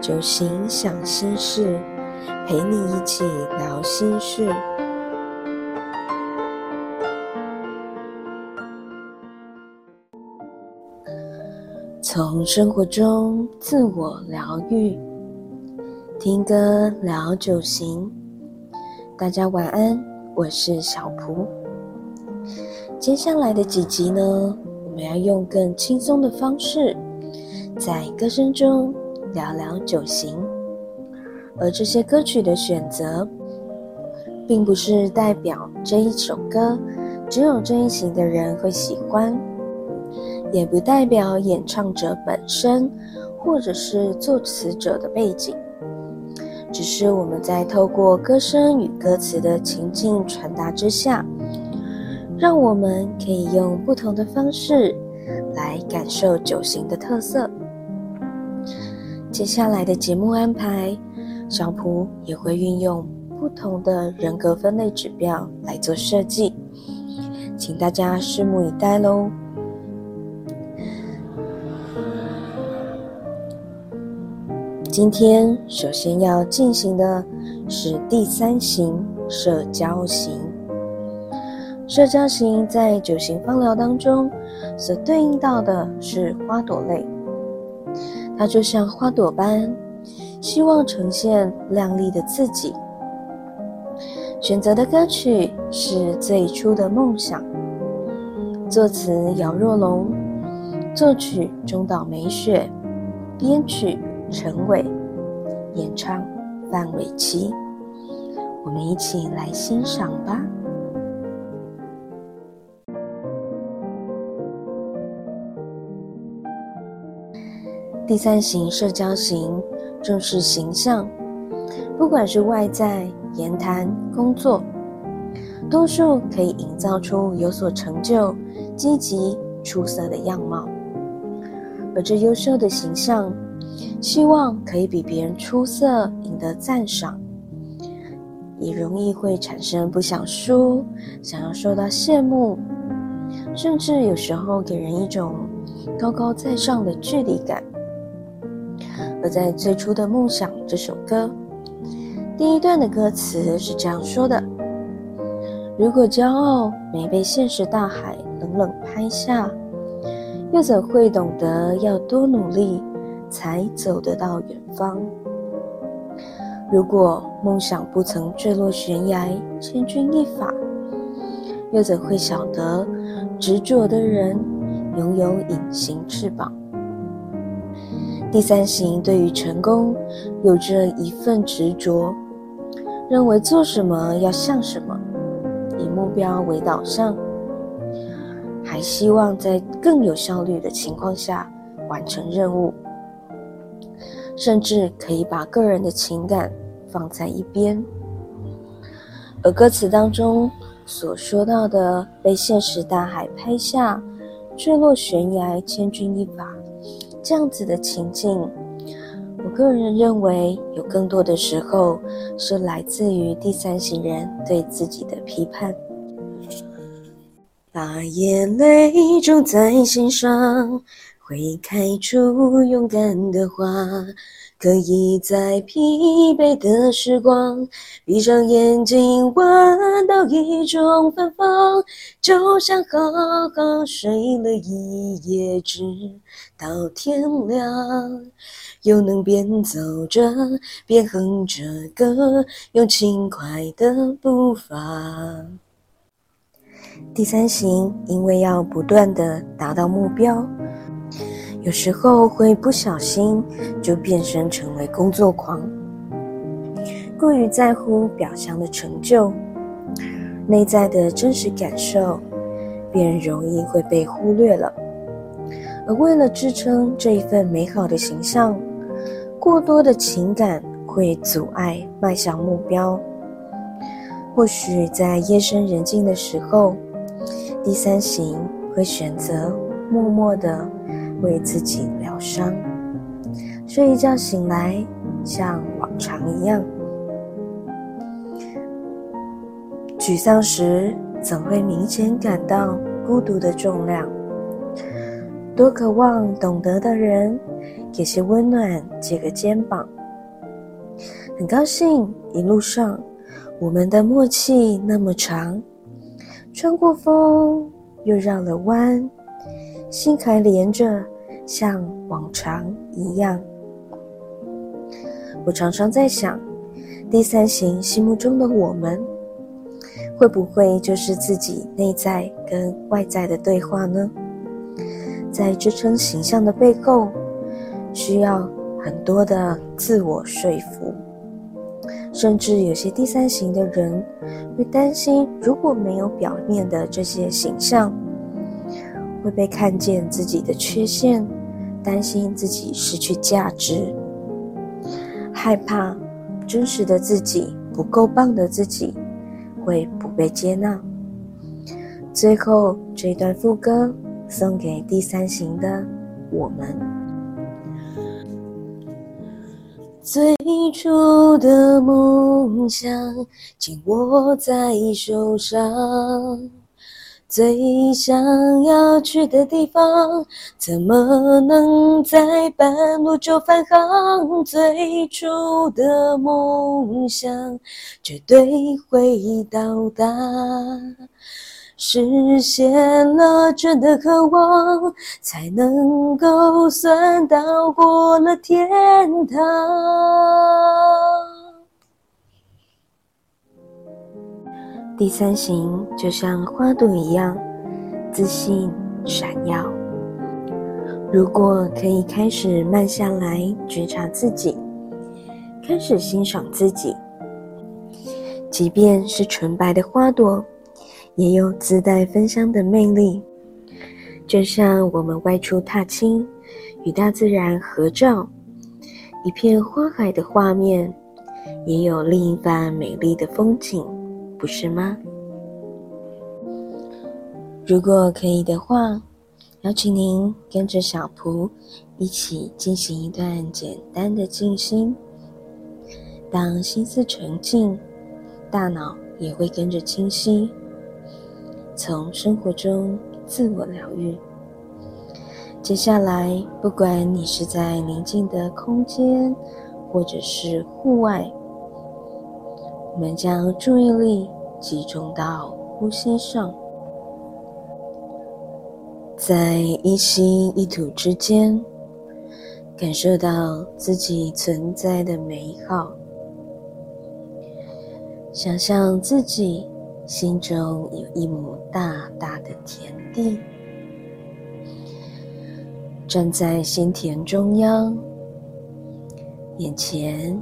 酒行想心事，陪你一起聊心事。从生活中自我疗愈，听歌聊酒行。大家晚安，我是小蒲。接下来的几集呢，我们要用更轻松的方式，在歌声中聊聊酒行。而这些歌曲的选择，并不是代表这一首歌只有这一型的人会喜欢，也不代表演唱者本身或者是作词者的背景，只是我们在透过歌声与歌词的情境传达之下。让我们可以用不同的方式来感受酒行的特色。接下来的节目安排，小蒲也会运用不同的人格分类指标来做设计，请大家拭目以待喽。今天首先要进行的是第三型社交型。社交型在九型芳疗当中，所对应到的是花朵类，它就像花朵般，希望呈现亮丽的自己。选择的歌曲是最初的梦想，作词姚若龙，作曲中岛美雪，编曲陈伟，演唱范玮琪。我们一起来欣赏吧。第三型社交型重视形象，不管是外在言谈、工作，多数可以营造出有所成就、积极、出色的样貌。而这优秀的形象，希望可以比别人出色，赢得赞赏，也容易会产生不想输、想要受到羡慕，甚至有时候给人一种高高在上的距离感。而在最初的梦想这首歌，第一段的歌词是这样说的：“如果骄傲没被现实大海冷冷拍下，又怎会懂得要多努力才走得到远方？如果梦想不曾坠落悬崖，千钧一发，又怎会晓得执着的人拥有隐形翅膀？”第三型对于成功有着一份执着，认为做什么要像什么，以目标为导向，还希望在更有效率的情况下完成任务，甚至可以把个人的情感放在一边。而歌词当中所说到的被现实大海拍下，坠落悬崖，千钧一发。这样子的情境，我个人认为有更多的时候是来自于第三行人对自己的批判。把眼泪种在心上，会开出勇敢的花。可以在疲惫的时光，闭上眼睛，闻到一种芬芳，就像好好睡了一夜，直到天亮，又能边走着边哼着歌，用轻快的步伐。第三型，因为要不断的达到目标。有时候会不小心就变身成为工作狂，过于在乎表象的成就，内在的真实感受便容易会被忽略了。而为了支撑这一份美好的形象，过多的情感会阻碍迈向目标。或许在夜深人静的时候，第三型会选择默默的。为自己疗伤，睡一觉醒来像往常一样。沮丧时，怎会明显感到孤独的重量？多渴望懂得的人，给些温暖，借个肩膀。很高兴一路上我们的默契那么长，穿过风又绕了弯，心还连着，像往常一样。我常常在想，第三型心目中的我们，会不会就是自己内在跟外在的对话呢？在支撑形象的背后，需要很多的自我说服。甚至有些第三型的人会担心，如果没有表面的这些形象，会被看见自己的缺陷，担心自己失去价值，害怕真实的自己不够棒的自己会不被接纳。最后这段副歌送给第三型的我们。最初的梦想紧握在手上，最想要去的地方，怎么能在半路就返航？最初的梦想绝对会到达。实现了真的渴望，才能够算到过了天堂。第三型就像花朵一样，自信闪耀。如果可以开始慢下来，觉察自己，开始欣赏自己，即便是纯白的花朵。也有自带芬香的魅力，就像我们外出踏青，与大自然合照，一片花海的画面，也有另一番美丽的风景，不是吗？如果可以的话，邀请您跟着小蒲一起进行一段简单的静心。当心思沉静，大脑也会跟着清晰。从生活中自我疗愈。接下来，不管你是在宁静的空间，或者是户外，我们将注意力集中到呼吸上，在一吸一吐之间，感受到自己存在的美好，想象自己。心中有一亩大大的田地，站在心田中央，眼前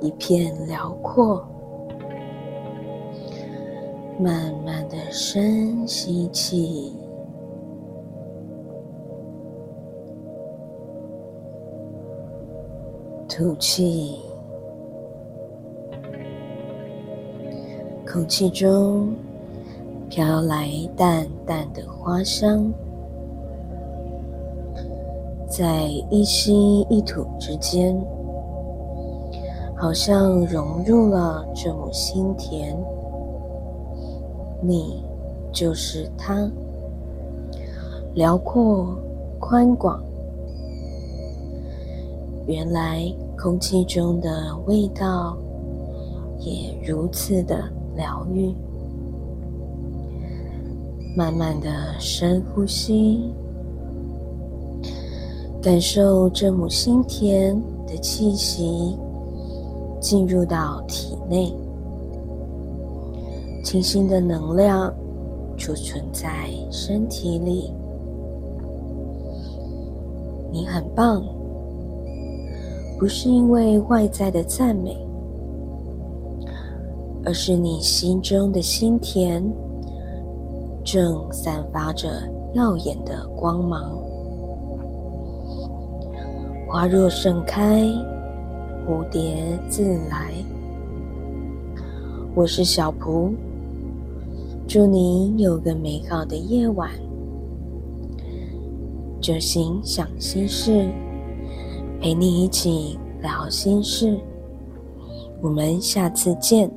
一片辽阔。慢慢的深吸气，吐气。空气中飘来淡淡的花香，在一吸一吐之间，好像融入了这亩心田。你就是它，辽阔宽广。原来空气中的味道也如此的。疗愈，慢慢的深呼吸，感受这亩心田的气息进入到体内，清新的能量储存在身体里。你很棒，不是因为外在的赞美。而是你心中的心田，正散发着耀眼的光芒。花若盛开，蝴蝶自来。我是小蒲，祝你有个美好的夜晚。就心想心事，陪你一起聊心事。我们下次见。